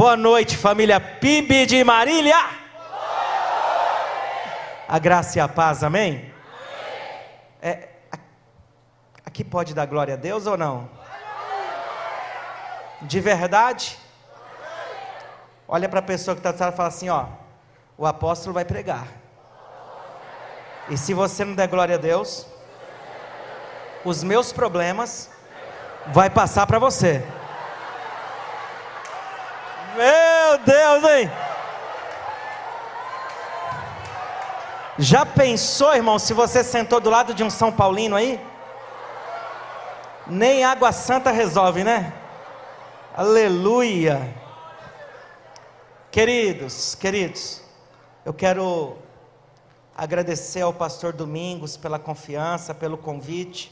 Boa noite, família PIB de Marília. A graça e a paz, amém? É, aqui pode dar glória a Deus ou não? De verdade? Olha para a pessoa que está do lado e fala assim: ó, o apóstolo vai pregar. E se você não der glória a Deus, os meus problemas vai passar para você. Meu Deus, hein? Já pensou, irmão, se você sentou do lado de um São Paulino aí? Nem água santa resolve, né? Aleluia. Queridos, queridos, eu quero agradecer ao pastor Domingos pela confiança, pelo convite.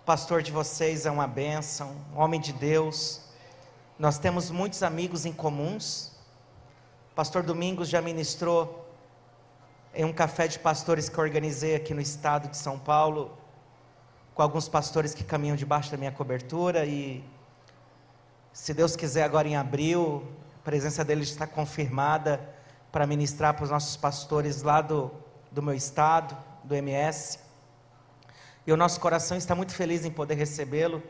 O pastor de vocês é uma bênção, um homem de Deus. Nós temos muitos amigos em comuns. O pastor Domingos já ministrou em um café de pastores que organizei aqui no estado de São Paulo, com alguns pastores que caminham debaixo da minha cobertura e se Deus quiser agora em abril, a presença dele está confirmada para ministrar para os nossos pastores lá do, do meu estado, do MS. E o nosso coração está muito feliz em poder recebê-lo,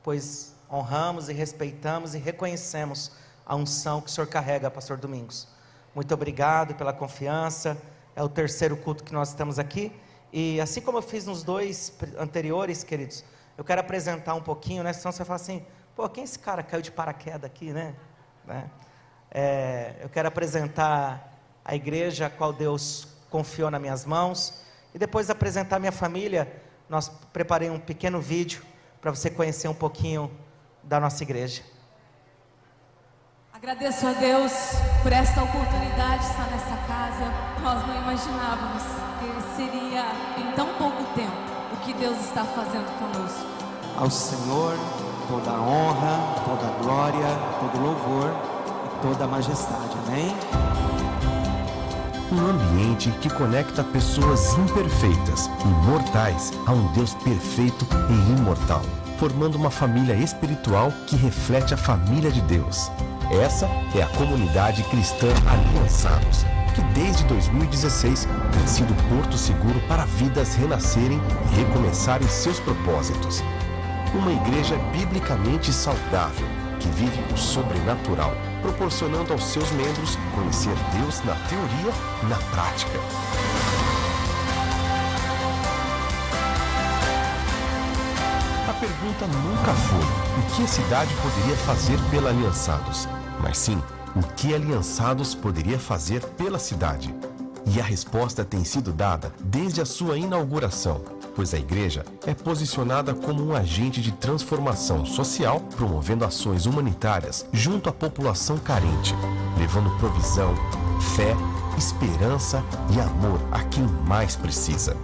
pois honramos e respeitamos e reconhecemos a unção que o Senhor carrega, Pastor Domingos. Muito obrigado pela confiança. É o terceiro culto que nós estamos aqui. E assim como eu fiz nos dois anteriores, queridos, eu quero apresentar um pouquinho, né? Senão você fala assim, pô, quem é esse cara caiu de paraquedas aqui, né? né? É, eu quero apresentar a igreja a qual Deus confiou nas minhas mãos. E depois apresentar minha família nós preparei um pequeno vídeo para você conhecer um pouquinho da nossa igreja. Agradeço a Deus por esta oportunidade de estar nessa casa. Nós não imaginávamos que seria em tão pouco tempo o que Deus está fazendo conosco. Ao Senhor toda a honra, toda a glória, todo louvor e toda a majestade. Amém? Um ambiente que conecta pessoas imperfeitas e mortais a um Deus perfeito e imortal, formando uma família espiritual que reflete a família de Deus. Essa é a comunidade cristã Aliançados, que desde 2016 tem sido porto seguro para vidas renascerem e recomeçarem seus propósitos. Uma igreja biblicamente saudável que vive o sobrenatural, proporcionando aos seus membros conhecer Deus na teoria e na prática. Pergunta nunca foi o que a cidade poderia fazer pela Aliançados, mas sim o que Aliançados poderia fazer pela cidade. E a resposta tem sido dada desde a sua inauguração, pois a igreja é posicionada como um agente de transformação social, promovendo ações humanitárias junto à população carente, levando provisão, fé, esperança e amor a quem mais precisa.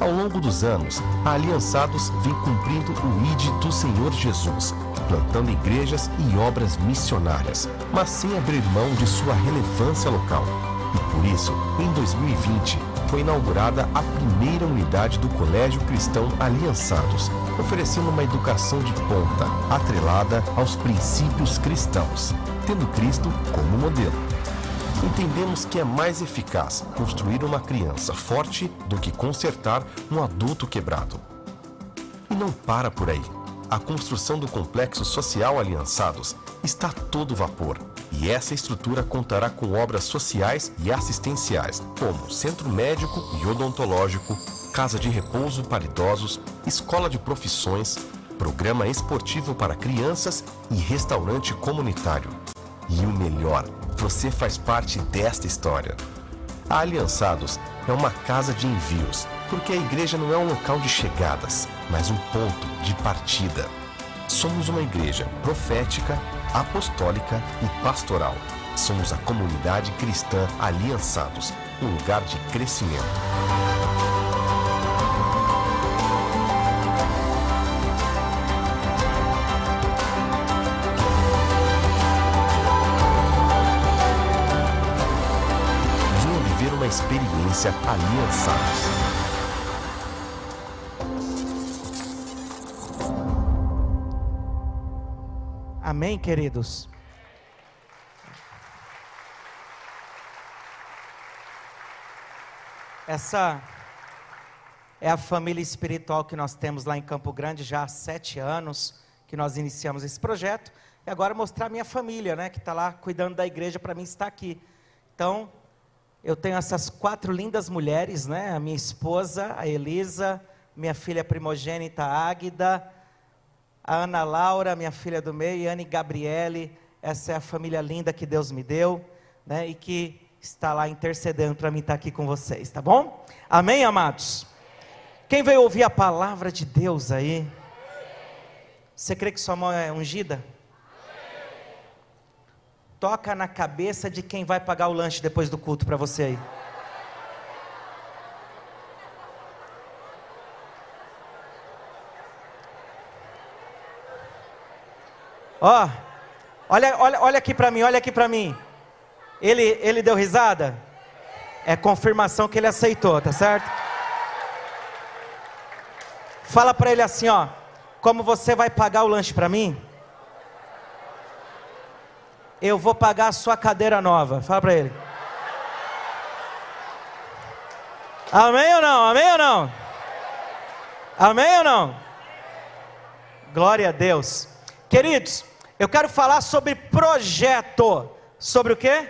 Ao longo dos anos, a Aliançados vem cumprindo o ID do Senhor Jesus, plantando igrejas e obras missionárias, mas sem abrir mão de sua relevância local. E por isso, em 2020, foi inaugurada a primeira unidade do Colégio Cristão Aliançados, oferecendo uma educação de ponta, atrelada aos princípios cristãos, tendo Cristo como modelo. Entendemos que é mais eficaz construir uma criança forte do que consertar um adulto quebrado. E não para por aí. A construção do complexo social Aliançados está a todo vapor e essa estrutura contará com obras sociais e assistenciais, como centro médico e odontológico, casa de repouso para idosos, escola de profissões, programa esportivo para crianças e restaurante comunitário. E o melhor, você faz parte desta história. A Aliançados é uma casa de envios, porque a igreja não é um local de chegadas, mas um ponto de partida. Somos uma igreja profética, apostólica e pastoral. Somos a comunidade cristã Aliançados, um lugar de crescimento. uma experiência aliançada. Amém, queridos? Essa é a família espiritual que nós temos lá em Campo Grande já há sete anos que nós iniciamos esse projeto. E agora mostrar a minha família, né, que está lá cuidando da igreja para mim estar aqui. Então, eu tenho essas quatro lindas mulheres, né, a minha esposa, a Elisa, minha filha primogênita Águida, a Ana Laura, minha filha do meio, e Anne Gabriele. Essa é a família linda que Deus me deu, né, e que está lá intercedendo para mim estar aqui com vocês, tá bom? Amém, amados? Quem veio ouvir a palavra de Deus aí? Você crê que sua mão é ungida? Toca na cabeça de quem vai pagar o lanche depois do culto para você aí. Ó, oh, olha, olha, olha aqui para mim, olha aqui para mim. Ele, ele deu risada? É confirmação que ele aceitou, tá certo? Fala para ele assim, ó. Como você vai pagar o lanche para mim? Eu vou pagar a sua cadeira nova. Fala para ele. Amém ou não? Amém ou não? Amém ou não? Glória a Deus. Queridos, eu quero falar sobre projeto. Sobre o quê?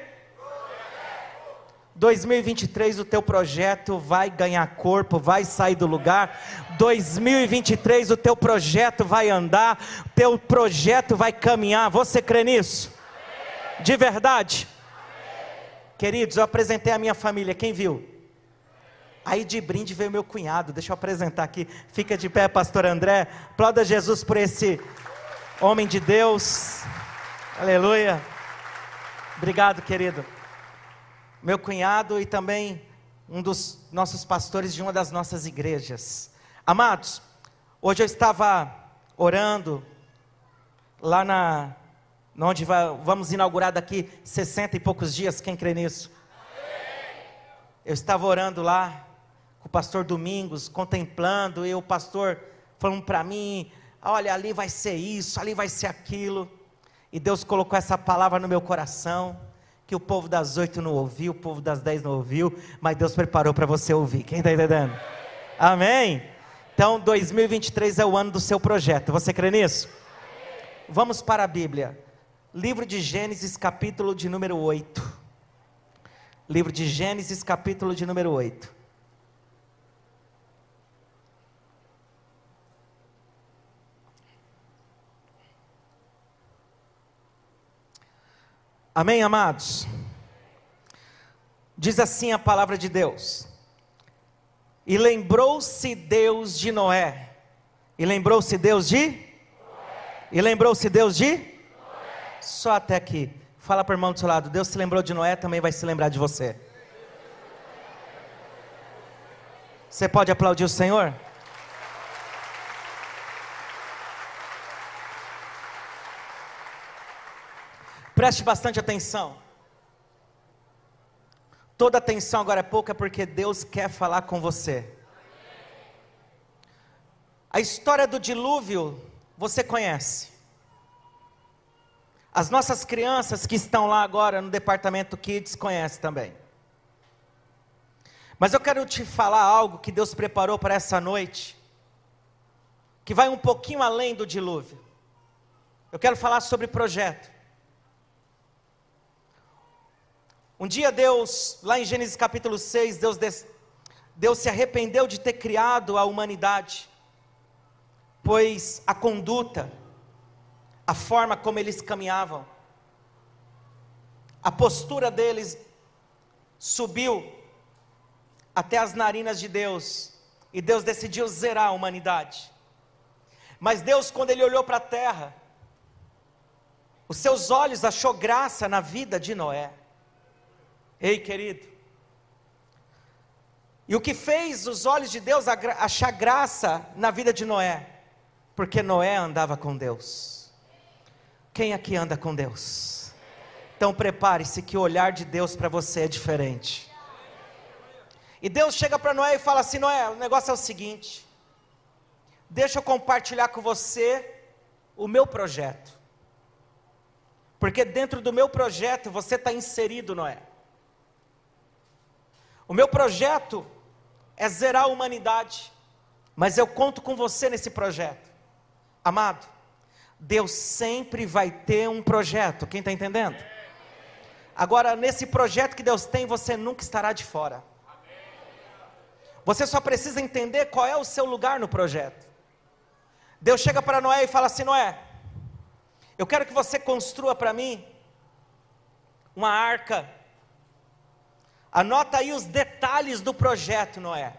2023 o teu projeto vai ganhar corpo, vai sair do lugar. 2023 o teu projeto vai andar, teu projeto vai caminhar. Você crê nisso? De verdade? Queridos, eu apresentei a minha família, quem viu? Aí de brinde veio meu cunhado, deixa eu apresentar aqui. Fica de pé, pastor André. Aplauda Jesus por esse homem de Deus. Aleluia. Obrigado, querido meu cunhado e também um dos nossos pastores de uma das nossas igrejas. Amados, hoje eu estava orando lá na onde vamos inaugurar daqui 60 e poucos dias, quem crê nisso? Eu estava orando lá com o pastor Domingos, contemplando, e o pastor falando para mim: olha, ali vai ser isso, ali vai ser aquilo. E Deus colocou essa palavra no meu coração que o povo das oito não ouviu, o povo das dez não ouviu, mas Deus preparou para você ouvir. Quem está entendendo? Amém? Então, 2023 é o ano do seu projeto. Você crê nisso? Vamos para a Bíblia. Livro de Gênesis, capítulo de número 8. Livro de Gênesis, capítulo de número 8. Amém, amados? Diz assim a palavra de Deus. E lembrou-se Deus de Noé. E lembrou-se Deus de? Noé. E lembrou-se Deus de? Só até aqui. Fala para o irmão do seu lado. Deus se lembrou de Noé, também vai se lembrar de você. Você pode aplaudir o Senhor? Preste bastante atenção. Toda atenção agora é pouca porque Deus quer falar com você. A história do dilúvio você conhece. As nossas crianças que estão lá agora no departamento Kids conhecem também. Mas eu quero te falar algo que Deus preparou para essa noite, que vai um pouquinho além do dilúvio. Eu quero falar sobre projeto. Um dia Deus, lá em Gênesis capítulo 6, Deus, Deus se arrependeu de ter criado a humanidade, pois a conduta, a forma como eles caminhavam, a postura deles subiu até as narinas de Deus, e Deus decidiu zerar a humanidade. Mas Deus, quando Ele olhou para a terra, os seus olhos achou graça na vida de Noé. Ei, querido. E o que fez os olhos de Deus achar graça na vida de Noé? Porque Noé andava com Deus. Quem aqui anda com Deus? Então prepare-se que o olhar de Deus para você é diferente. E Deus chega para Noé e fala assim: Noé, o negócio é o seguinte. Deixa eu compartilhar com você o meu projeto. Porque dentro do meu projeto você está inserido, Noé. O meu projeto é zerar a humanidade, mas eu conto com você nesse projeto. Amado, Deus sempre vai ter um projeto, quem está entendendo? Agora, nesse projeto que Deus tem, você nunca estará de fora. Você só precisa entender qual é o seu lugar no projeto. Deus chega para Noé e fala assim: Noé, eu quero que você construa para mim uma arca. Anota aí os detalhes do projeto, Noé.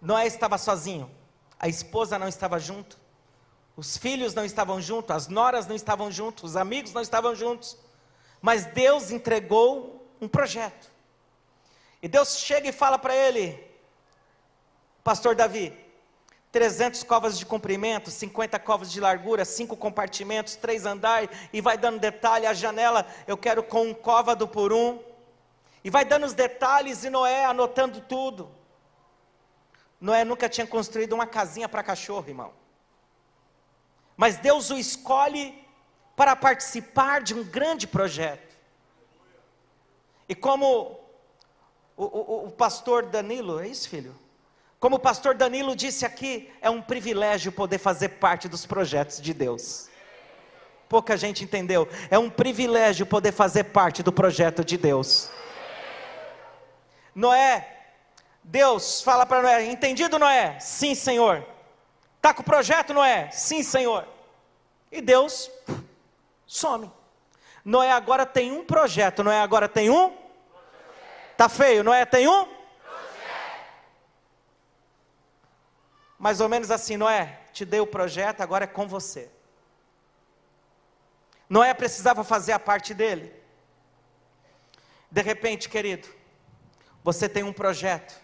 Noé estava sozinho, a esposa não estava junto, os filhos não estavam juntos, as noras não estavam juntos, os amigos não estavam juntos, mas Deus entregou um projeto. E Deus chega e fala para ele, Pastor Davi, 300 covas de comprimento, 50 covas de largura, cinco compartimentos, três andares, e vai dando detalhe, a janela eu quero com um côvado por um, e vai dando os detalhes, e Noé anotando tudo. Noé nunca tinha construído uma casinha para cachorro, irmão. Mas Deus o escolhe para participar de um grande projeto. E como o, o, o pastor Danilo, é isso, filho? Como o pastor Danilo disse aqui, é um privilégio poder fazer parte dos projetos de Deus. Pouca gente entendeu. É um privilégio poder fazer parte do projeto de Deus. Noé, Deus fala para Noé: Entendido, Noé? Sim, Senhor. Está com o projeto, Noé? Sim, Senhor. E Deus some. Noé agora tem um projeto, Noé agora tem um. Tá feio, Noé tem um? mais ou menos assim: Noé, te dei o projeto, agora é com você. Noé precisava fazer a parte dele. De repente, querido, você tem um projeto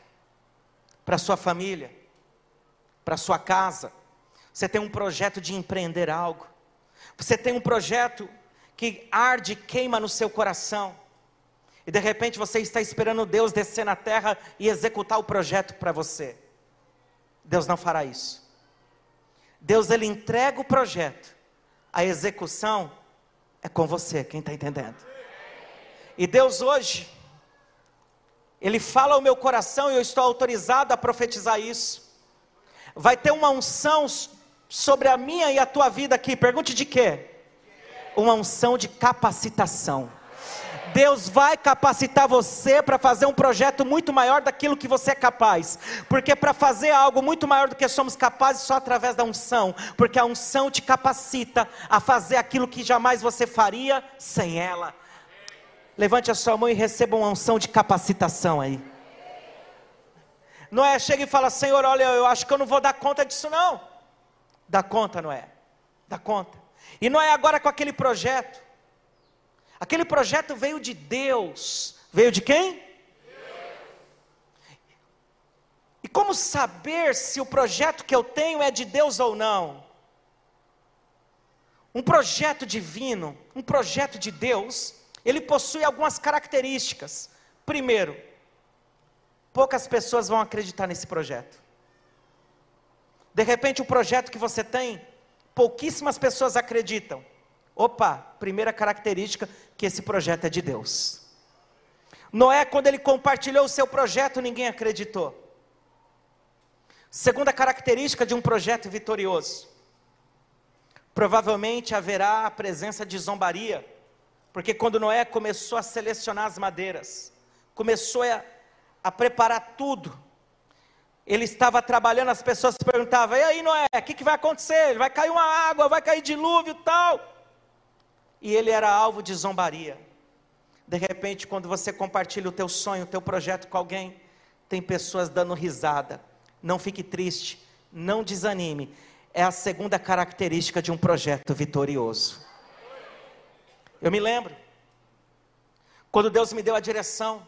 para sua família, para sua casa. Você tem um projeto de empreender algo. Você tem um projeto que arde, queima no seu coração. E de repente você está esperando Deus descer na terra e executar o projeto para você. Deus não fará isso. Deus ele entrega o projeto, a execução é com você, quem está entendendo? E Deus hoje, Ele fala ao meu coração e eu estou autorizado a profetizar isso. Vai ter uma unção sobre a minha e a tua vida aqui. Pergunte de quê? Uma unção de capacitação. Deus vai capacitar você para fazer um projeto muito maior daquilo que você é capaz. Porque para fazer algo muito maior do que somos capazes só através da unção, porque a unção te capacita a fazer aquilo que jamais você faria sem ela. Levante a sua mão e receba uma unção de capacitação aí. Noé chega e fala: Senhor, olha, eu acho que eu não vou dar conta disso, não. Dá conta, Noé. Dá conta. E Noé agora com aquele projeto. Aquele projeto veio de Deus. Veio de quem? E como saber se o projeto que eu tenho é de Deus ou não? Um projeto divino, um projeto de Deus, ele possui algumas características. Primeiro, poucas pessoas vão acreditar nesse projeto. De repente, o projeto que você tem, pouquíssimas pessoas acreditam. Opa, primeira característica que esse projeto é de Deus. Noé, quando ele compartilhou o seu projeto, ninguém acreditou. Segunda característica de um projeto vitorioso: provavelmente haverá a presença de zombaria, porque quando Noé começou a selecionar as madeiras, começou a, a preparar tudo, ele estava trabalhando, as pessoas perguntavam: e aí, Noé, o que, que vai acontecer? Vai cair uma água, vai cair dilúvio tal e ele era alvo de zombaria. De repente, quando você compartilha o teu sonho, o teu projeto com alguém, tem pessoas dando risada. Não fique triste, não desanime. É a segunda característica de um projeto vitorioso. Eu me lembro, quando Deus me deu a direção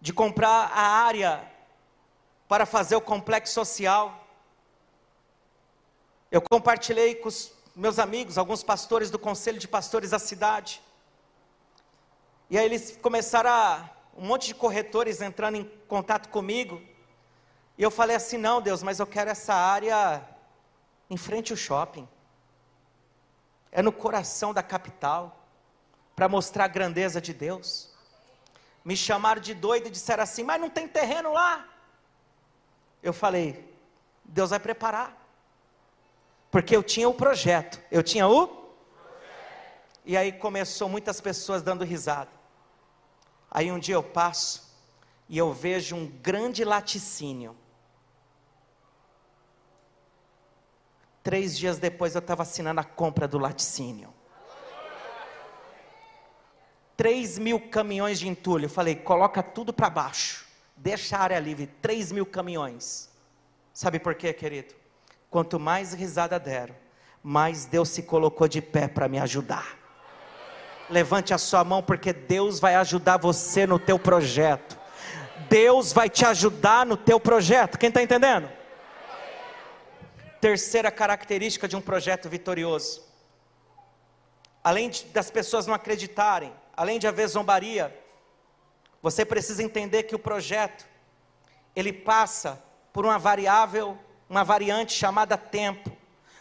de comprar a área para fazer o complexo social, eu compartilhei com os meus amigos, alguns pastores do conselho de pastores da cidade. E aí eles começaram a. Um monte de corretores entrando em contato comigo. E eu falei assim: não, Deus, mas eu quero essa área em frente ao shopping. É no coração da capital. Para mostrar a grandeza de Deus. Me chamaram de doido e disseram assim: Mas não tem terreno lá. Eu falei: Deus vai preparar. Porque eu tinha o projeto, eu tinha o. E aí começou muitas pessoas dando risada. Aí um dia eu passo e eu vejo um grande laticínio. Três dias depois eu estava assinando a compra do laticínio. 3 mil caminhões de entulho. Eu falei, coloca tudo para baixo. Deixa a área livre. 3 mil caminhões. Sabe por quê, querido? Quanto mais risada deram, mais Deus se colocou de pé para me ajudar. Levante a sua mão, porque Deus vai ajudar você no teu projeto. Deus vai te ajudar no teu projeto. Quem está entendendo? Terceira característica de um projeto vitorioso. Além de, das pessoas não acreditarem, além de haver zombaria, você precisa entender que o projeto ele passa por uma variável, uma variante chamada tempo.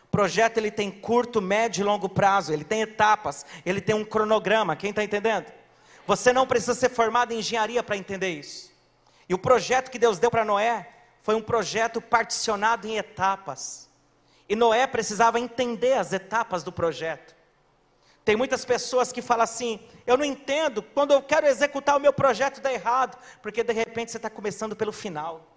O projeto ele tem curto, médio e longo prazo, ele tem etapas, ele tem um cronograma. Quem está entendendo? Você não precisa ser formado em engenharia para entender isso. E o projeto que Deus deu para Noé foi um projeto particionado em etapas. E Noé precisava entender as etapas do projeto. Tem muitas pessoas que falam assim: eu não entendo, quando eu quero executar o meu projeto dá errado, porque de repente você está começando pelo final.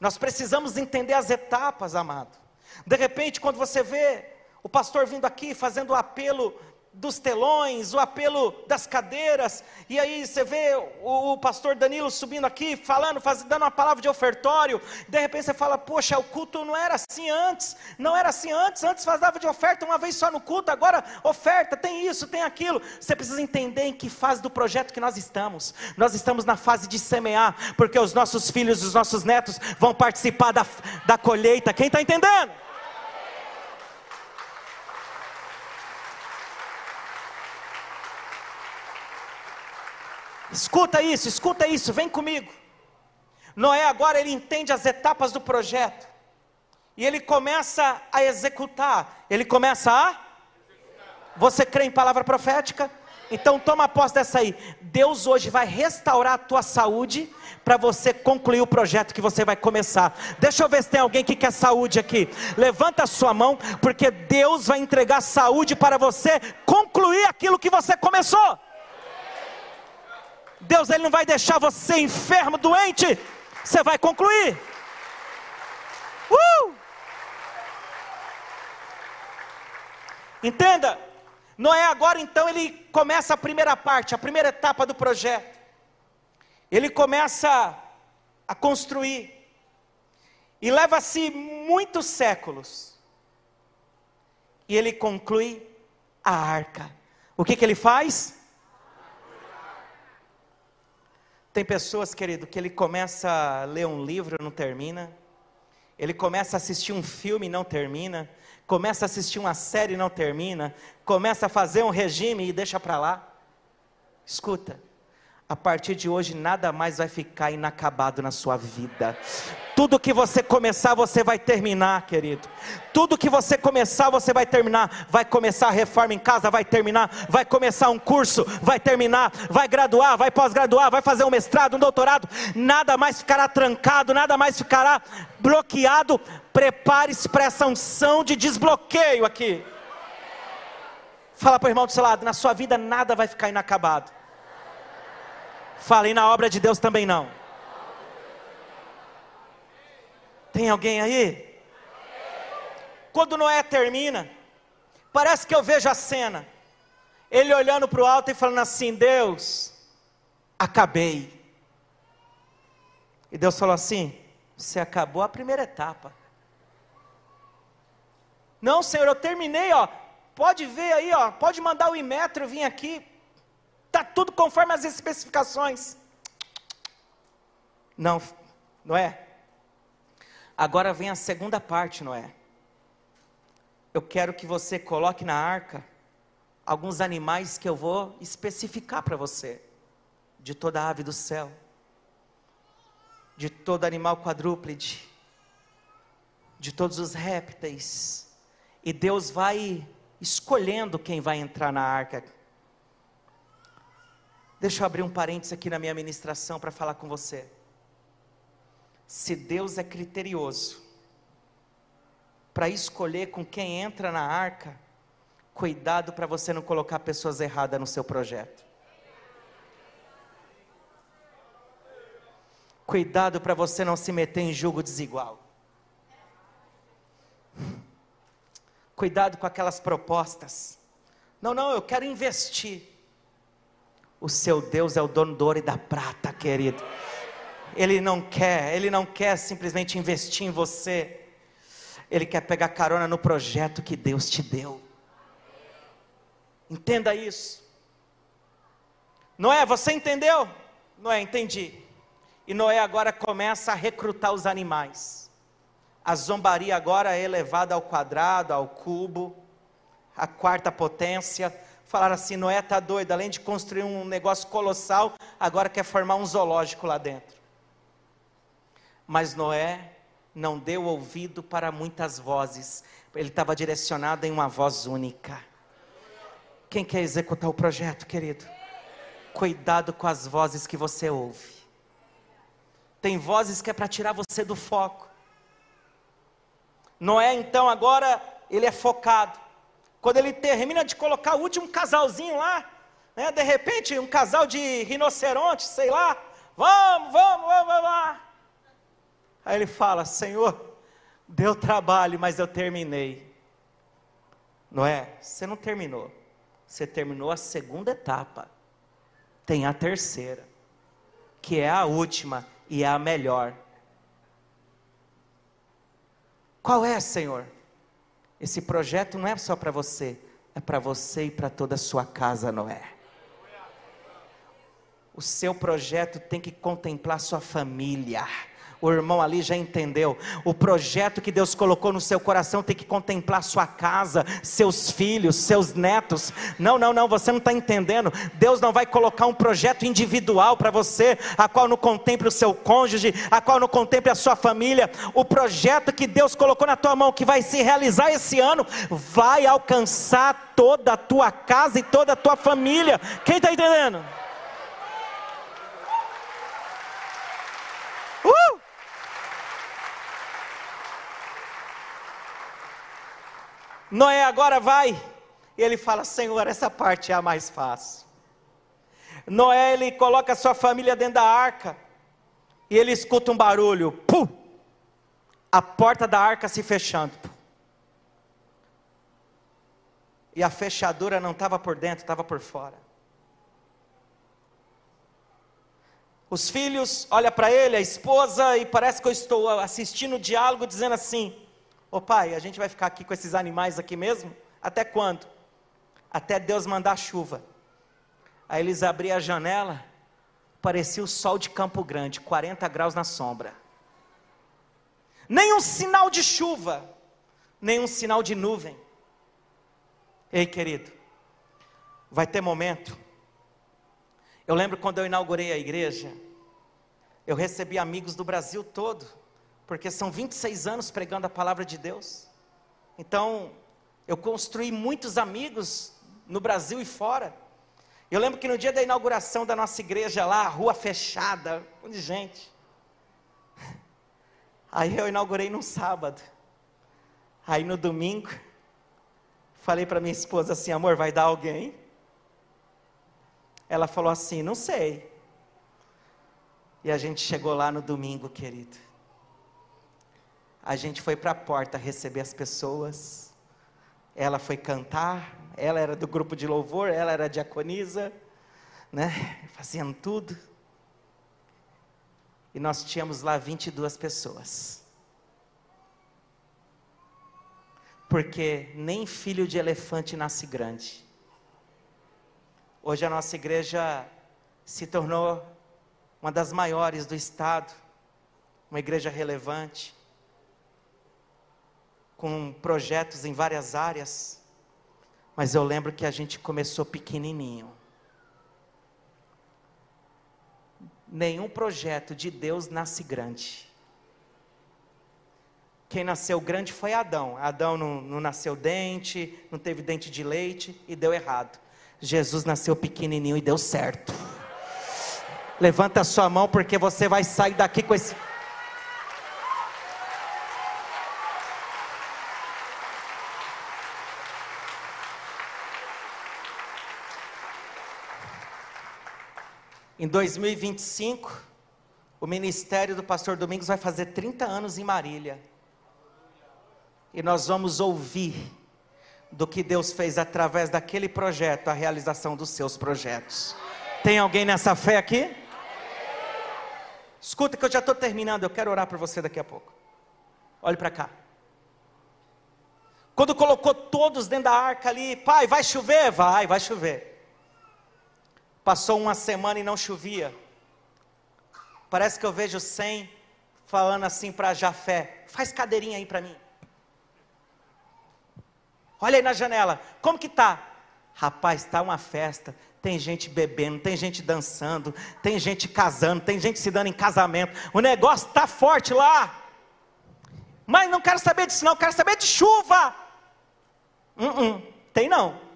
Nós precisamos entender as etapas, amado. De repente, quando você vê o pastor vindo aqui fazendo o apelo dos telões, o apelo das cadeiras, e aí você vê o, o pastor Danilo subindo aqui, falando, faz, dando uma palavra de ofertório, de repente você fala, poxa, o culto não era assim antes, não era assim antes, antes fazava de oferta uma vez só no culto, agora oferta, tem isso, tem aquilo, você precisa entender em que fase do projeto que nós estamos, nós estamos na fase de semear, porque os nossos filhos, os nossos netos vão participar da, da colheita, quem está entendendo? Escuta isso, escuta isso, vem comigo. Noé agora ele entende as etapas do projeto. E ele começa a executar. Ele começa a Você crê em palavra profética? Então toma posse dessa aí. Deus hoje vai restaurar a tua saúde para você concluir o projeto que você vai começar. Deixa eu ver se tem alguém que quer saúde aqui. Levanta a sua mão, porque Deus vai entregar saúde para você concluir aquilo que você começou. Deus ele não vai deixar você enfermo, doente. Você vai concluir. Uh! Entenda? Noé agora então ele começa a primeira parte, a primeira etapa do projeto. Ele começa a construir. E leva-se muitos séculos. E ele conclui a arca. O que, que ele faz? Tem pessoas, querido, que ele começa a ler um livro e não termina. Ele começa a assistir um filme e não termina. Começa a assistir uma série e não termina. Começa a fazer um regime e deixa para lá. Escuta, a partir de hoje nada mais vai ficar inacabado na sua vida. Tudo que você começar, você vai terminar, querido. Tudo que você começar, você vai terminar. Vai começar a reforma em casa, vai terminar. Vai começar um curso, vai terminar. Vai graduar, vai pós-graduar, vai fazer um mestrado, um doutorado. Nada mais ficará trancado, nada mais ficará bloqueado. Prepare-se para essa unção de desbloqueio aqui. Fala para o irmão do seu lado: na sua vida nada vai ficar inacabado. Falei na obra de Deus também não. Tem alguém aí? Quando Noé termina, parece que eu vejo a cena. Ele olhando para o alto e falando assim: Deus, acabei. E Deus falou assim: Você acabou a primeira etapa. Não, Senhor, eu terminei, ó. Pode ver aí, ó. Pode mandar o Imetro vir aqui. Está tudo conforme as especificações. Não, não é? Agora vem a segunda parte, Noé. Eu quero que você coloque na arca alguns animais que eu vou especificar para você, de toda ave do céu, de todo animal quadrúpede, de todos os répteis, e Deus vai escolhendo quem vai entrar na arca. Deixa eu abrir um parênteses aqui na minha ministração para falar com você. Se Deus é criterioso para escolher com quem entra na arca, cuidado para você não colocar pessoas erradas no seu projeto. Cuidado para você não se meter em julgo desigual. Cuidado com aquelas propostas. Não, não, eu quero investir. O seu Deus é o dono do ouro e da prata, querido. Ele não quer, ele não quer simplesmente investir em você. Ele quer pegar carona no projeto que Deus te deu. Entenda isso. Noé, você entendeu? Noé, entendi. E Noé agora começa a recrutar os animais. A zombaria agora é elevada ao quadrado, ao cubo, a quarta potência. Falaram assim: Noé está doido, além de construir um negócio colossal, agora quer formar um zoológico lá dentro. Mas Noé não deu ouvido para muitas vozes, ele estava direcionado em uma voz única. Quem quer executar o projeto, querido? Cuidado com as vozes que você ouve. Tem vozes que é para tirar você do foco. Noé, então, agora, ele é focado. Quando ele termina de colocar o último casalzinho lá, né, de repente, um casal de rinoceronte, sei lá, vamos, vamos, vamos, vamos lá. Aí ele fala: Senhor, deu trabalho, mas eu terminei. Noé, você não terminou. Você terminou a segunda etapa. Tem a terceira, que é a última e é a melhor. Qual é, Senhor? Esse projeto não é só para você, é para você e para toda a sua casa, Noé. O seu projeto tem que contemplar sua família. O irmão ali já entendeu. O projeto que Deus colocou no seu coração tem que contemplar sua casa, seus filhos, seus netos. Não, não, não, você não está entendendo. Deus não vai colocar um projeto individual para você, a qual não contemple o seu cônjuge, a qual não contemple a sua família. O projeto que Deus colocou na tua mão, que vai se realizar esse ano, vai alcançar toda a tua casa e toda a tua família. Quem está entendendo? Uh! Noé agora vai, e ele fala: Senhor, essa parte é a mais fácil. Noé, ele coloca sua família dentro da arca, e ele escuta um barulho, pum! A porta da arca se fechando. E a fechadura não estava por dentro, estava por fora. Os filhos olham para ele, a esposa, e parece que eu estou assistindo o diálogo dizendo assim: Ô pai, a gente vai ficar aqui com esses animais aqui mesmo? Até quando? Até Deus mandar chuva. Aí eles abriam a janela, parecia o sol de Campo Grande, 40 graus na sombra. Nenhum sinal de chuva, nenhum sinal de nuvem. Ei, querido, vai ter momento. Eu lembro quando eu inaugurei a igreja, eu recebi amigos do Brasil todo porque são 26 anos pregando a palavra de Deus. Então, eu construí muitos amigos no Brasil e fora. Eu lembro que no dia da inauguração da nossa igreja lá, rua fechada, um de gente. Aí eu inaugurei num sábado. Aí no domingo, falei para minha esposa assim: amor, vai dar alguém? Ela falou assim: não sei. E a gente chegou lá no domingo, querido a gente foi para a porta receber as pessoas. Ela foi cantar, ela era do grupo de louvor, ela era diaconisa, né? Fazendo tudo. E nós tínhamos lá 22 pessoas. Porque nem filho de elefante nasce grande. Hoje a nossa igreja se tornou uma das maiores do estado, uma igreja relevante com projetos em várias áreas, mas eu lembro que a gente começou pequenininho. Nenhum projeto de Deus nasce grande. Quem nasceu grande foi Adão. Adão não, não nasceu dente, não teve dente de leite e deu errado. Jesus nasceu pequenininho e deu certo. Levanta a sua mão porque você vai sair daqui com esse. Em 2025, o ministério do pastor Domingos vai fazer 30 anos em Marília. E nós vamos ouvir do que Deus fez através daquele projeto, a realização dos seus projetos. Tem alguém nessa fé aqui? Escuta que eu já estou terminando, eu quero orar por você daqui a pouco. Olhe para cá. Quando colocou todos dentro da arca ali, pai, vai chover? Vai, vai chover. Passou uma semana e não chovia. Parece que eu vejo Sem falando assim para Jafé: faz cadeirinha aí para mim. Olha aí na janela, como que tá? Rapaz, está uma festa. Tem gente bebendo, tem gente dançando, tem gente casando, tem gente se dando em casamento. O negócio está forte lá. Mas não quero saber disso, não, quero saber de chuva. Uh -uh, tem não.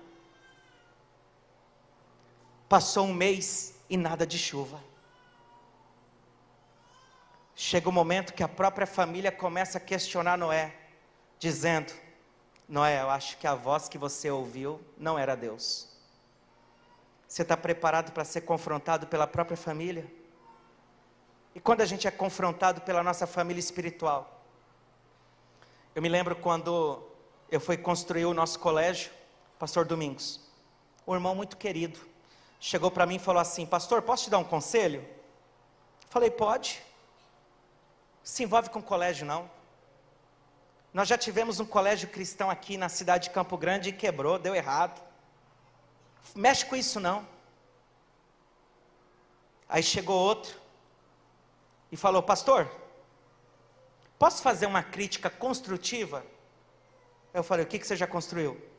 Passou um mês e nada de chuva. Chega o um momento que a própria família começa a questionar Noé, dizendo: Noé, eu acho que a voz que você ouviu não era Deus. Você está preparado para ser confrontado pela própria família? E quando a gente é confrontado pela nossa família espiritual? Eu me lembro quando eu fui construir o nosso colégio, Pastor Domingos, um irmão muito querido, chegou para mim e falou assim: Pastor, posso te dar um conselho? Falei: Pode. Se envolve com colégio, não. Nós já tivemos um colégio cristão aqui na cidade de Campo Grande e quebrou, deu errado. Mexe com isso não. Aí chegou outro e falou: Pastor, posso fazer uma crítica construtiva? Eu falei: O que, que você já construiu?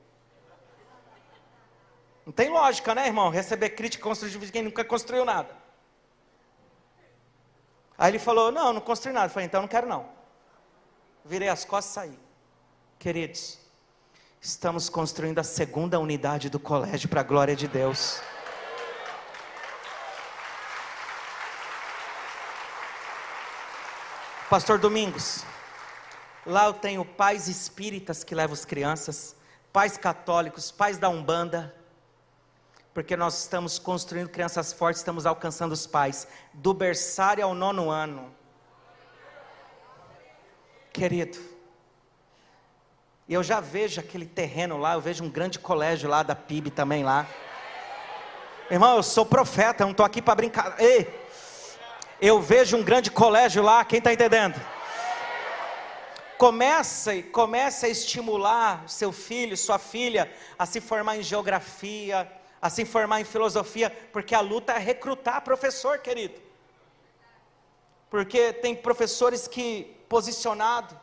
Não tem lógica, né, irmão? Receber crítica construtiva de quem nunca construiu nada. Aí ele falou: Não, não construí nada. Eu falei: Então não quero não. Virei as costas e saí. Queridos, estamos construindo a segunda unidade do colégio para a glória de Deus. Pastor Domingos, lá eu tenho pais espíritas que levam as crianças, pais católicos, pais da Umbanda, porque nós estamos construindo crianças fortes, estamos alcançando os pais, do berçário ao nono ano. Querido, eu já vejo aquele terreno lá, eu vejo um grande colégio lá da PIB também lá. Irmão, eu sou profeta, eu não estou aqui para brincar. Ei, eu vejo um grande colégio lá, quem está entendendo? Comece, comece a estimular seu filho, sua filha a se formar em geografia, a se formar em filosofia, porque a luta é recrutar professor, querido. Porque tem professores que posicionado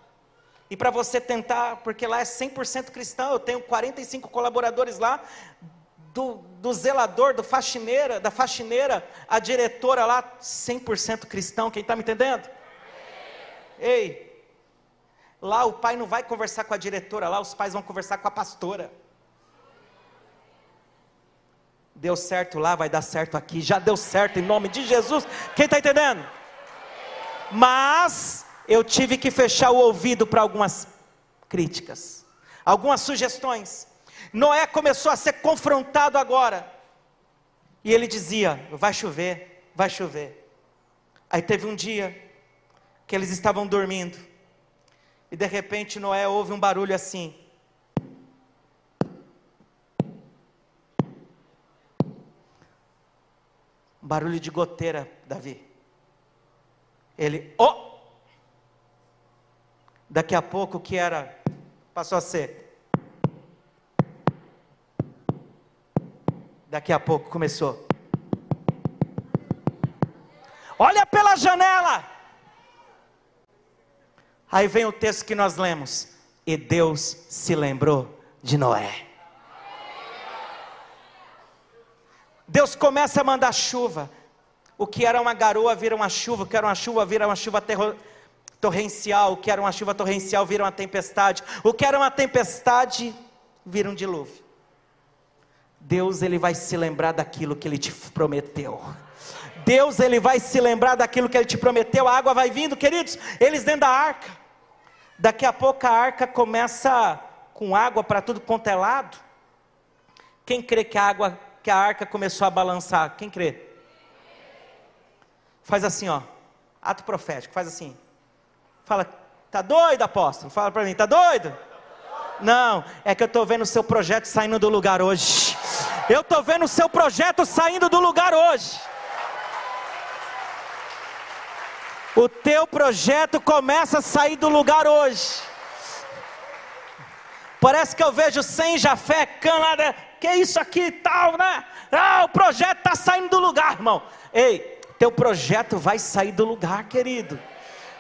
e para você tentar, porque lá é 100% cristão, eu tenho 45 colaboradores lá, do, do, zelador, do faxineira, da faxineira, a diretora lá, 100% cristão, quem está me entendendo? Ei, lá o pai não vai conversar com a diretora, lá os pais vão conversar com a pastora. Deu certo lá, vai dar certo aqui. Já deu certo em nome de Jesus. Quem está entendendo? Mas eu tive que fechar o ouvido para algumas críticas, algumas sugestões. Noé começou a ser confrontado agora. E ele dizia: Vai chover, vai chover. Aí teve um dia que eles estavam dormindo. E de repente Noé ouve um barulho assim. Barulho de goteira, Davi. Ele, oh! Daqui a pouco o que era, passou a ser. Daqui a pouco começou. Olha pela janela. Aí vem o texto que nós lemos. E Deus se lembrou de Noé. Deus começa a mandar chuva. O que era uma garoa vira uma chuva, o que era uma chuva vira uma chuva torrencial, o que era uma chuva torrencial vira uma tempestade, o que era uma tempestade vira um dilúvio. Deus ele vai se lembrar daquilo que ele te prometeu. Deus ele vai se lembrar daquilo que ele te prometeu, a água vai vindo, queridos, eles dentro da arca. Daqui a pouco a arca começa com água para tudo quanto é lado. Quem crê que a água, que a arca começou a balançar? Quem crê? Faz assim, ó. Ato profético, faz assim. Fala, tá doido, apóstolo? Fala para mim, tá doido? Não, é que eu estou vendo o seu projeto saindo do lugar hoje. Eu estou vendo o seu projeto saindo do lugar hoje. O teu projeto começa a sair do lugar hoje. Parece que eu vejo sem Jafé, cana, que é isso aqui e tal, né? Ah, o projeto está saindo do lugar, irmão. Ei, teu projeto vai sair do lugar, querido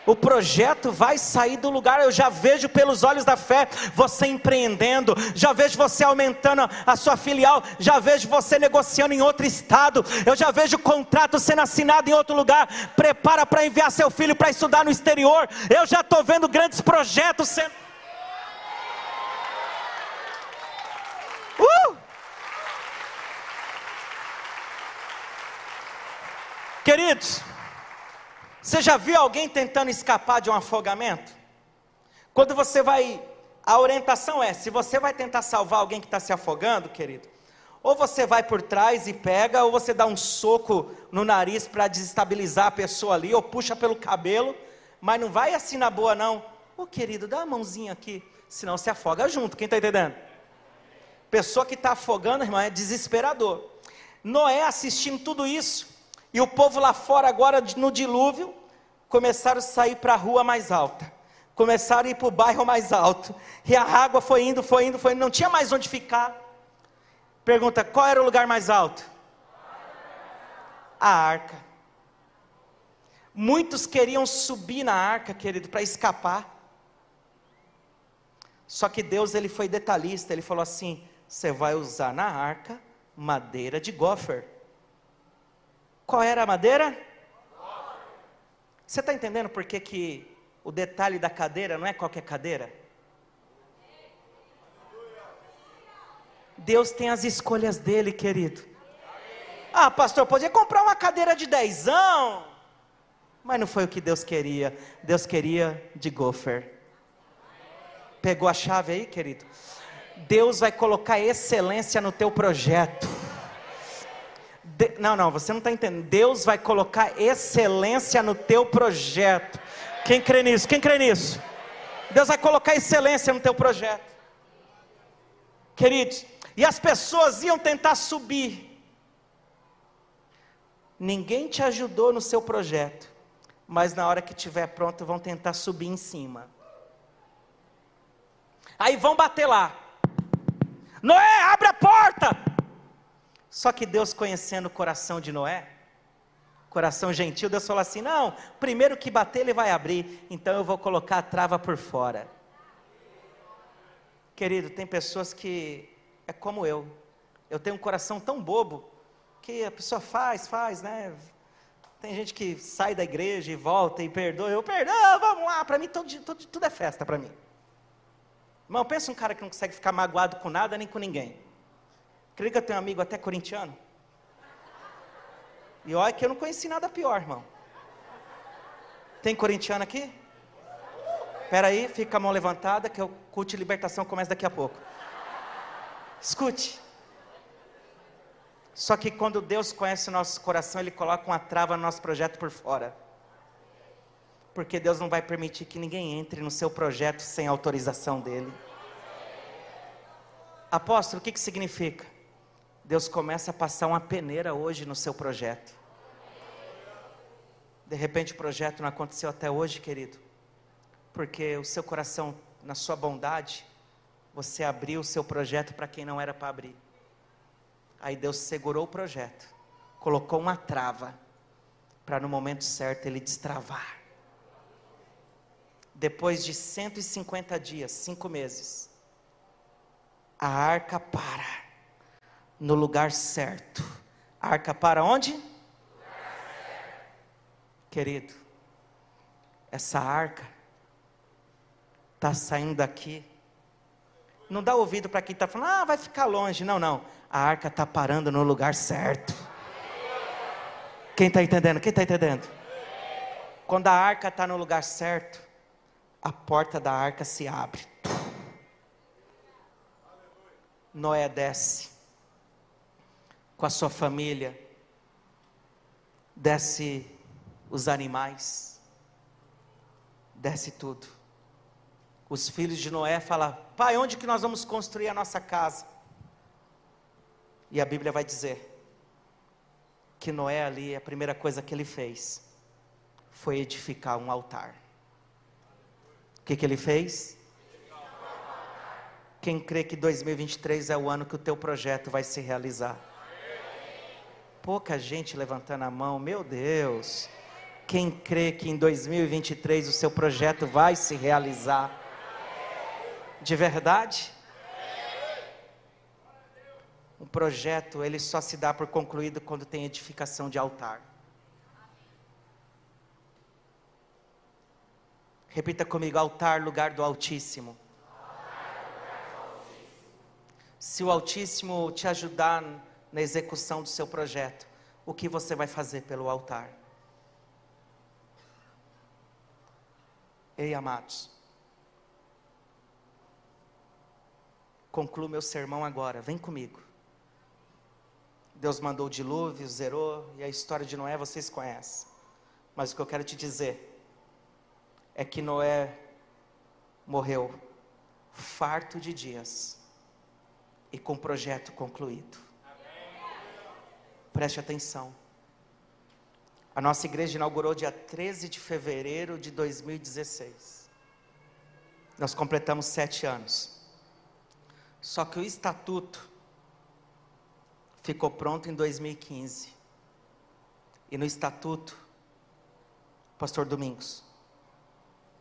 o projeto vai sair do lugar. Eu já vejo pelos olhos da fé você empreendendo, já vejo você aumentando a sua filial, já vejo você negociando em outro estado, eu já vejo contrato sendo assinado em outro lugar. Prepara para enviar seu filho para estudar no exterior. Eu já estou vendo grandes projetos sendo. Uh! Queridos, você já viu alguém tentando escapar de um afogamento? Quando você vai. A orientação é: se você vai tentar salvar alguém que está se afogando, querido, ou você vai por trás e pega, ou você dá um soco no nariz para desestabilizar a pessoa ali, ou puxa pelo cabelo, mas não vai assim na boa, não. Ô oh, querido, dá uma mãozinha aqui, senão se afoga junto, quem está entendendo? Pessoa que está afogando, irmão, é desesperador. Noé assistindo tudo isso, e o povo lá fora, agora no dilúvio, começaram a sair para a rua mais alta. Começaram a ir para o bairro mais alto. E a água foi indo, foi indo, foi indo. Não tinha mais onde ficar. Pergunta: qual era o lugar mais alto? A arca. Muitos queriam subir na arca, querido, para escapar. Só que Deus ele foi detalhista, ele falou assim: você vai usar na arca madeira de gofer. Qual era a madeira? Você está entendendo por que, que o detalhe da cadeira não é qualquer cadeira? Deus tem as escolhas dele, querido. Ah, pastor, podia comprar uma cadeira de dezão. Mas não foi o que Deus queria. Deus queria de gofer. Pegou a chave aí, querido? Deus vai colocar excelência no teu projeto. De, não, não, você não está entendendo. Deus vai colocar excelência no teu projeto. Quem crê nisso? Quem crê nisso? Deus vai colocar excelência no teu projeto. Queridos, e as pessoas iam tentar subir. Ninguém te ajudou no seu projeto, mas na hora que estiver pronto vão tentar subir em cima. Aí vão bater lá. Noé, abre a porta! Só que Deus, conhecendo o coração de Noé, coração gentil, Deus falou assim: não, primeiro que bater, ele vai abrir, então eu vou colocar a trava por fora. Querido, tem pessoas que é como eu, eu tenho um coração tão bobo, que a pessoa faz, faz, né? Tem gente que sai da igreja e volta e perdoa, eu perdoo, vamos lá, para mim tudo, é festa para mim. Irmão, pensa um cara que não consegue ficar magoado com nada nem com ninguém. Creio que eu tenho um amigo até corintiano. E olha que eu não conheci nada pior, irmão. Tem corintiano aqui? Espera aí, fica a mão levantada que o culto de libertação começa daqui a pouco. Escute. Só que quando Deus conhece o nosso coração, Ele coloca uma trava no nosso projeto por fora. Porque Deus não vai permitir que ninguém entre no seu projeto sem autorização dEle. Apóstolo, o que, que significa? Deus começa a passar uma peneira hoje no seu projeto. De repente o projeto não aconteceu até hoje, querido, porque o seu coração, na sua bondade, você abriu o seu projeto para quem não era para abrir. Aí Deus segurou o projeto, colocou uma trava, para no momento certo ele destravar. Depois de 150 dias, cinco meses, a arca para no lugar certo. Arca para onde? Querido, essa arca está saindo daqui. Não dá ouvido para quem está falando, ah, vai ficar longe. Não, não. A arca está parando no lugar certo. Quem está entendendo? Quem está entendendo? Quando a arca está no lugar certo, a porta da arca se abre. Noé desce com a sua família, desce os animais, desce tudo. Os filhos de Noé falam: Pai, onde que nós vamos construir a nossa casa? E a Bíblia vai dizer que Noé ali, a primeira coisa que ele fez foi edificar um altar. Que, que ele fez? Quem crê que 2023 é o ano que o teu projeto vai se realizar? Pouca gente levantando a mão, meu Deus. Quem crê que em 2023 o seu projeto vai se realizar? De verdade? Um projeto, ele só se dá por concluído quando tem edificação de altar. Repita comigo: altar, lugar do Altíssimo. Se o Altíssimo te ajudar na execução do seu projeto, o que você vai fazer pelo altar? Ei, amados, concluo meu sermão agora, vem comigo. Deus mandou o dilúvio, zerou, e a história de Noé vocês conhecem. Mas o que eu quero te dizer é que Noé morreu farto de dias e com o projeto concluído. Preste atenção. A nossa igreja inaugurou dia 13 de fevereiro de 2016. Nós completamos sete anos. Só que o estatuto ficou pronto em 2015. E no estatuto, Pastor Domingos,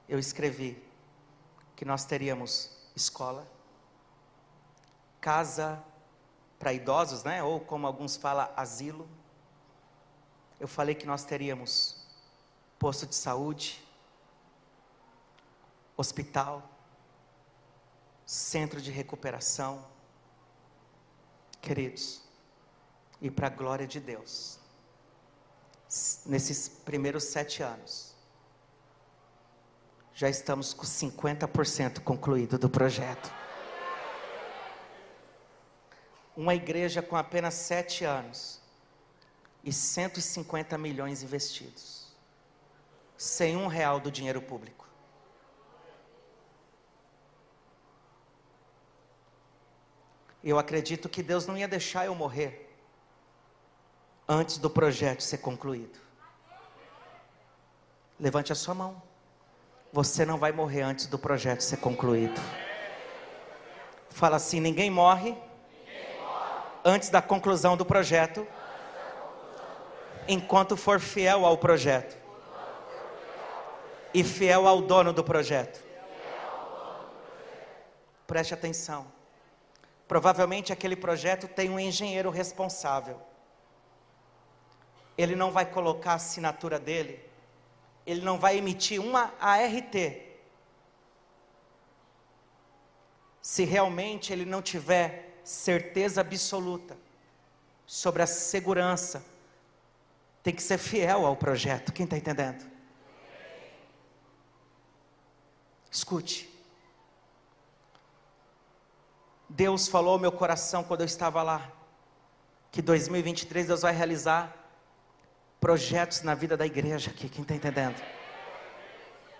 eu escrevi que nós teríamos escola, casa para idosos, né? Ou como alguns falam, asilo. Eu falei que nós teríamos posto de saúde, hospital, centro de recuperação. Queridos, e para a glória de Deus, nesses primeiros sete anos, já estamos com 50% concluído do projeto. Uma igreja com apenas sete anos e 150 milhões investidos, sem um real do dinheiro público. Eu acredito que Deus não ia deixar eu morrer antes do projeto ser concluído. Levante a sua mão. Você não vai morrer antes do projeto ser concluído. Fala assim: ninguém morre, antes da conclusão do projeto, enquanto for fiel ao projeto e fiel ao dono do projeto. Preste atenção. Provavelmente aquele projeto tem um engenheiro responsável ele não vai colocar a assinatura dele, ele não vai emitir uma ART, se realmente ele não tiver certeza absoluta sobre a segurança, tem que ser fiel ao projeto. Quem está entendendo? Escute. Deus falou ao meu coração quando eu estava lá, que 2023 Deus vai realizar projetos na vida da igreja aqui, quem está entendendo?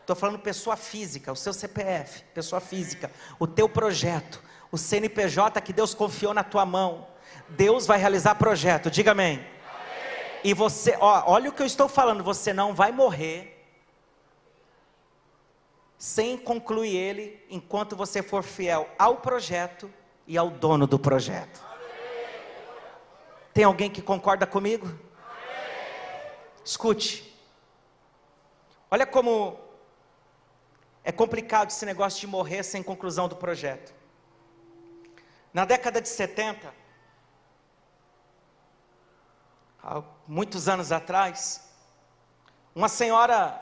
Estou falando pessoa física, o seu CPF, pessoa física, o teu projeto, o CNPJ que Deus confiou na tua mão. Deus vai realizar projeto, diga amém. amém. E você, ó, olha o que eu estou falando, você não vai morrer sem concluir ele enquanto você for fiel ao projeto e ao dono do projeto. Tem alguém que concorda comigo? Escute. Olha como é complicado esse negócio de morrer sem conclusão do projeto. Na década de 70, há muitos anos atrás, uma senhora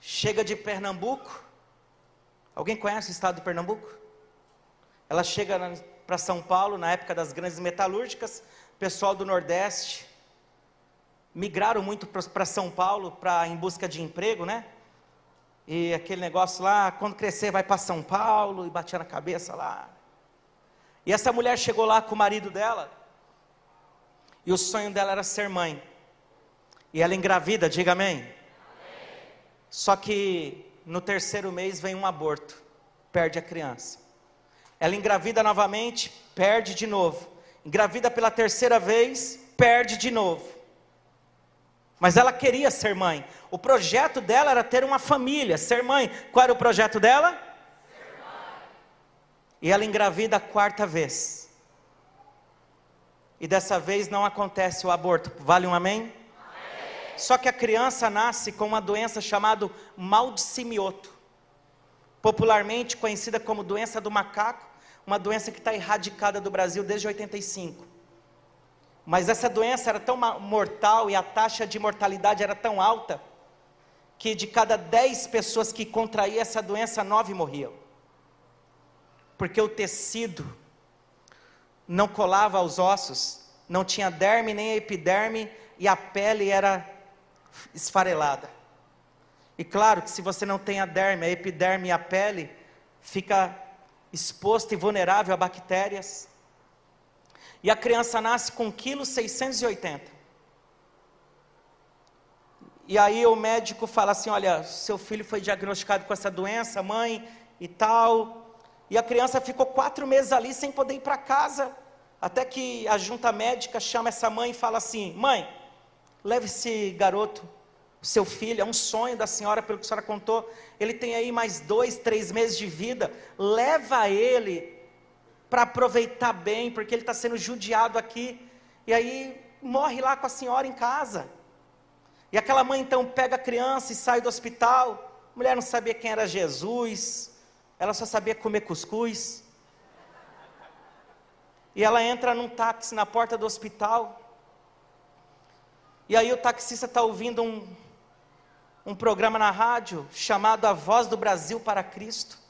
chega de Pernambuco. Alguém conhece o estado de Pernambuco? Ela chega para São Paulo na época das grandes metalúrgicas, pessoal do Nordeste migraram muito para São Paulo para em busca de emprego, né? E aquele negócio lá, quando crescer vai para São Paulo e batia na cabeça lá. E essa mulher chegou lá com o marido dela. E o sonho dela era ser mãe. E ela engravida, diga amém. amém. Só que no terceiro mês vem um aborto, perde a criança. Ela engravida novamente, perde de novo. Engravida pela terceira vez, perde de novo. Mas ela queria ser mãe. O projeto dela era ter uma família, ser mãe. Qual era o projeto dela? Ser mãe. E ela engravida a quarta vez. E dessa vez não acontece o aborto. Vale um amém? amém. Só que a criança nasce com uma doença chamada mal de simioto, popularmente conhecida como doença do macaco, uma doença que está erradicada do Brasil desde 85. Mas essa doença era tão mortal e a taxa de mortalidade era tão alta que de cada 10 pessoas que contraíam essa doença, nove morriam. Porque o tecido não colava aos ossos, não tinha derme nem epiderme e a pele era esfarelada. E claro que se você não tem a derme, a epiderme e a pele, fica exposto e vulnerável a bactérias. E a criança nasce com 1,680 kg. E aí o médico fala assim: olha, seu filho foi diagnosticado com essa doença, mãe e tal. E a criança ficou quatro meses ali sem poder ir para casa. Até que a junta médica chama essa mãe e fala assim: mãe, leve esse garoto, seu filho, é um sonho da senhora, pelo que a senhora contou. Ele tem aí mais dois, três meses de vida. Leva ele para aproveitar bem, porque ele está sendo judiado aqui. E aí morre lá com a senhora em casa. E aquela mãe então pega a criança e sai do hospital. A mulher não sabia quem era Jesus, ela só sabia comer cuscuz. E ela entra num táxi na porta do hospital. E aí o taxista está ouvindo um, um programa na rádio chamado A Voz do Brasil para Cristo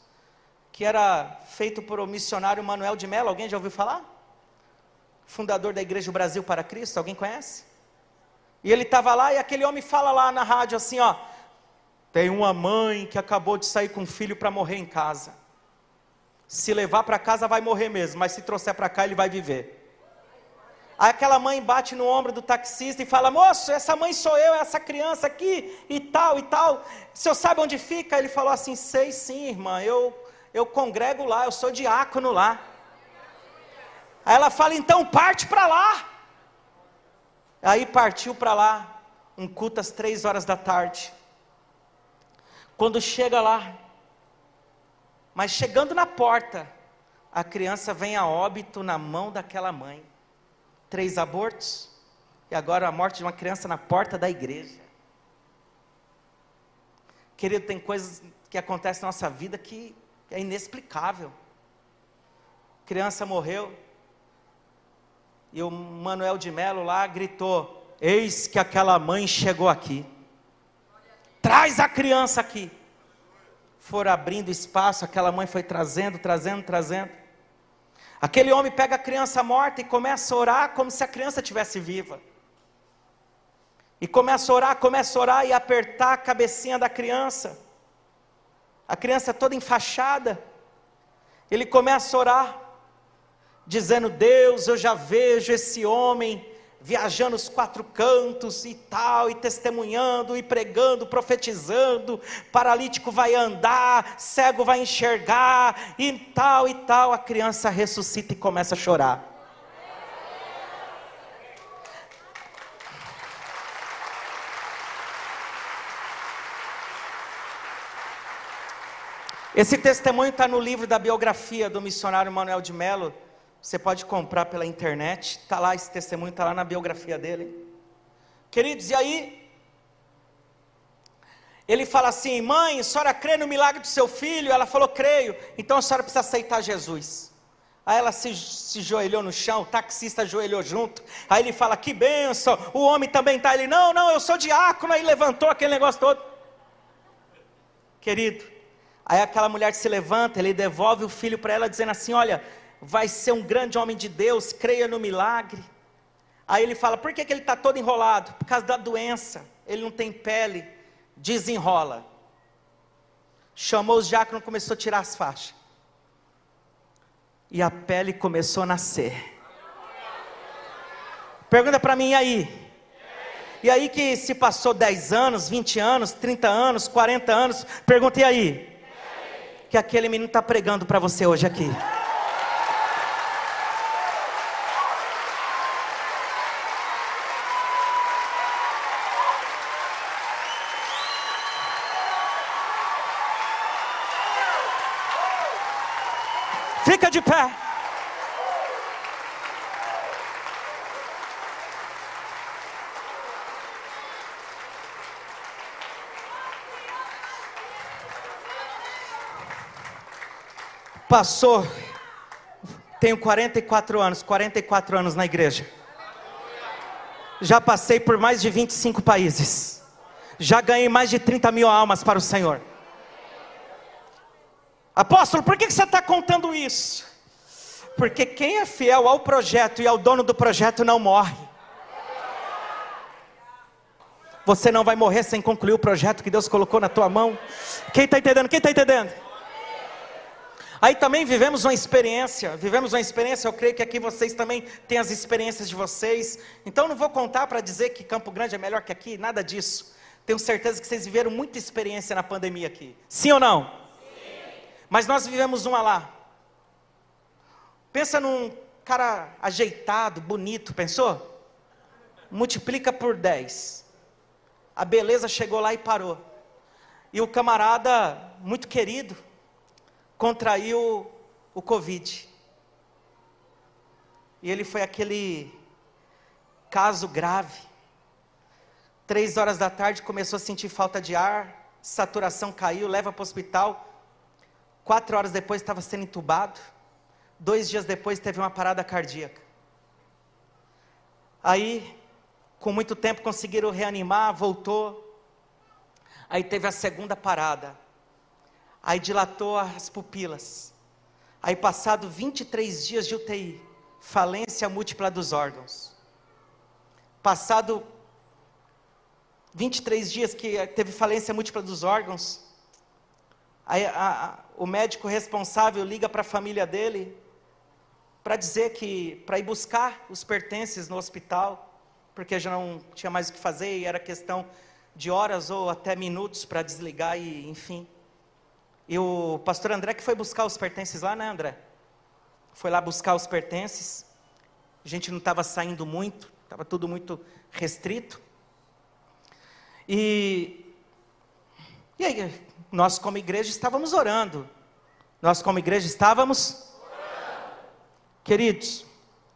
que era feito por o missionário Manuel de Mello. Alguém já ouviu falar? Fundador da Igreja Brasil para Cristo, alguém conhece? E ele estava lá e aquele homem fala lá na rádio assim, ó, tem uma mãe que acabou de sair com um filho para morrer em casa. Se levar para casa vai morrer mesmo, mas se trouxer para cá ele vai viver. Aí aquela mãe bate no ombro do taxista e fala: Moço, essa mãe sou eu, essa criança aqui e tal e tal. O senhor sabe onde fica? Ele falou assim: Sei sim, irmã, eu eu congrego lá, eu sou diácono lá. Aí ela fala, então parte para lá. Aí partiu para lá, um culto às três horas da tarde. Quando chega lá, mas chegando na porta, a criança vem a óbito na mão daquela mãe. Três abortos, e agora a morte de uma criança na porta da igreja. Querido, tem coisas que acontecem na nossa vida que é inexplicável. criança morreu. E o Manuel de Melo lá gritou: Eis que aquela mãe chegou aqui. Traz a criança aqui. Foram abrindo espaço, aquela mãe foi trazendo, trazendo, trazendo. Aquele homem pega a criança morta e começa a orar como se a criança estivesse viva. E começa a orar, começa a orar e apertar a cabecinha da criança a criança toda enfaixada. Ele começa a orar, dizendo: Deus, eu já vejo esse homem viajando os quatro cantos e tal, e testemunhando, e pregando, profetizando, paralítico vai andar, cego vai enxergar, e tal e tal. A criança ressuscita e começa a chorar. Esse testemunho está no livro da biografia do missionário Manuel de Melo. Você pode comprar pela internet. Está lá, esse testemunho está lá na biografia dele. Queridos, e aí? Ele fala assim: Mãe, a senhora crê no milagre do seu filho? Ela falou: Creio. Então a senhora precisa aceitar Jesus. Aí ela se, se joelhou no chão, o taxista ajoelhou junto. Aí ele fala: Que benção, o homem também está. Ele: Não, não, eu sou diácono. Aí levantou aquele negócio todo. Querido, Aí aquela mulher se levanta, ele devolve o filho para ela, dizendo assim: Olha, vai ser um grande homem de Deus, creia no milagre. Aí ele fala: por que, que ele está todo enrolado? Por causa da doença. Ele não tem pele, desenrola. Chamou os diáconos, começou a tirar as faixas. E a pele começou a nascer. Pergunta para mim, aí? E aí que se passou 10 anos, 20 anos, 30 anos, 40 anos, pergunta e aí? Que aquele menino está pregando para você hoje aqui. Fica de pé. Passou, tenho 44 anos, 44 anos na igreja. Já passei por mais de 25 países. Já ganhei mais de 30 mil almas para o Senhor. Apóstolo, por que você está contando isso? Porque quem é fiel ao projeto e ao dono do projeto não morre. Você não vai morrer sem concluir o projeto que Deus colocou na tua mão. Quem está entendendo? Quem está entendendo? Aí também vivemos uma experiência, vivemos uma experiência, eu creio que aqui vocês também têm as experiências de vocês. Então não vou contar para dizer que Campo Grande é melhor que aqui, nada disso. Tenho certeza que vocês viveram muita experiência na pandemia aqui. Sim ou não? Mas nós vivemos uma lá. Pensa num cara ajeitado, bonito, pensou? Multiplica por 10. A beleza chegou lá e parou. E o camarada, muito querido, contraiu o Covid. E ele foi aquele caso grave. Três horas da tarde começou a sentir falta de ar, saturação caiu, leva para o hospital. Quatro horas depois estava sendo entubado. Dois dias depois teve uma parada cardíaca. Aí, com muito tempo, conseguiram reanimar, voltou. Aí teve a segunda parada. Aí dilatou as pupilas. Aí, passado 23 dias de UTI, falência múltipla dos órgãos. Passado 23 dias que teve falência múltipla dos órgãos, a, a, o médico responsável liga para a família dele para dizer que para ir buscar os pertences no hospital, porque já não tinha mais o que fazer e era questão de horas ou até minutos para desligar e enfim. E o pastor André que foi buscar os pertences lá, né, André? Foi lá buscar os pertences. A gente não estava saindo muito, estava tudo muito restrito. E e aí, nós como igreja estávamos orando. Nós como igreja estávamos orando. Queridos,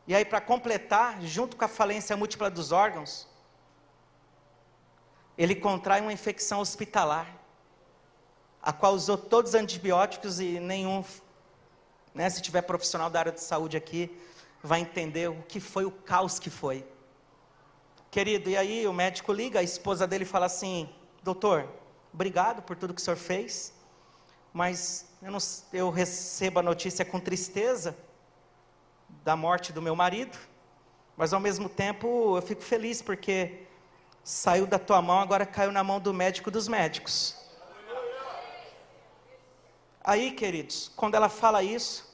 e aí para completar, junto com a falência múltipla dos órgãos, ele contrai uma infecção hospitalar, a qual usou todos os antibióticos e nenhum, né, se tiver profissional da área de saúde aqui, vai entender o que foi o caos que foi. Querido, e aí o médico liga, a esposa dele fala assim: Doutor, obrigado por tudo que o senhor fez, mas eu, não, eu recebo a notícia com tristeza da morte do meu marido, mas ao mesmo tempo eu fico feliz porque saiu da tua mão, agora caiu na mão do médico dos médicos. Aí, queridos, quando ela fala isso,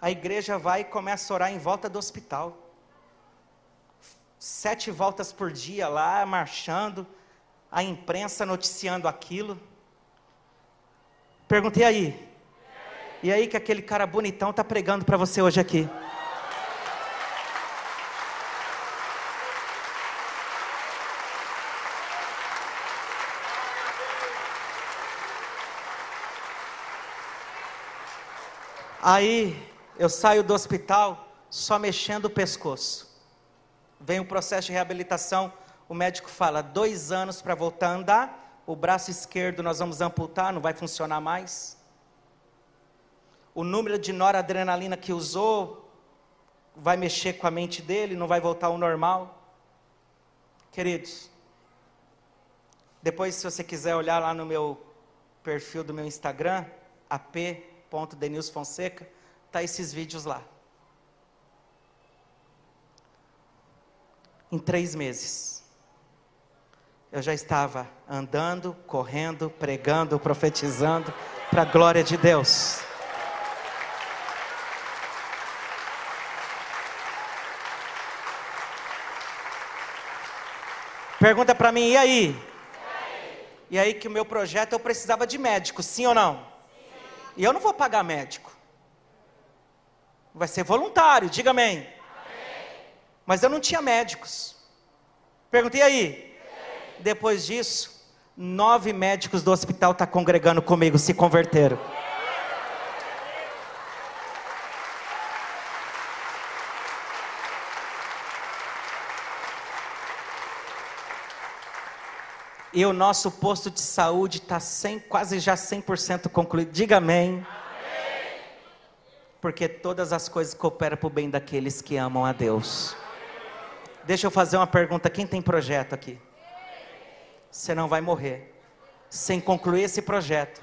a igreja vai e começa a orar em volta do hospital. Sete voltas por dia lá, marchando, a imprensa noticiando aquilo. Perguntei aí. E aí que aquele cara bonitão está pregando para você hoje aqui. Aí eu saio do hospital só mexendo o pescoço. Vem o processo de reabilitação o médico fala dois anos para voltar a andar, o braço esquerdo nós vamos amputar, não vai funcionar mais. O número de noradrenalina que usou vai mexer com a mente dele, não vai voltar ao normal. Queridos, depois se você quiser olhar lá no meu perfil do meu Instagram, ap.denilsfonseca, tá esses vídeos lá. Em três meses, eu já estava andando, correndo, pregando, profetizando, para a glória de Deus. Pergunta para mim, e aí? E aí que o meu projeto eu precisava de médico, sim ou não? E eu não vou pagar médico. Vai ser voluntário, diga amém. amém. Mas eu não tinha médicos. Perguntei aí. Depois disso, nove médicos do hospital estão tá congregando comigo, se converteram. E o nosso posto de saúde está quase já 100% concluído. Diga amém. amém. Porque todas as coisas cooperam para o bem daqueles que amam a Deus. Deixa eu fazer uma pergunta: quem tem projeto aqui? Você não vai morrer sem concluir esse projeto,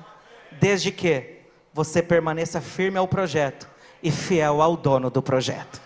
desde que você permaneça firme ao projeto e fiel ao dono do projeto.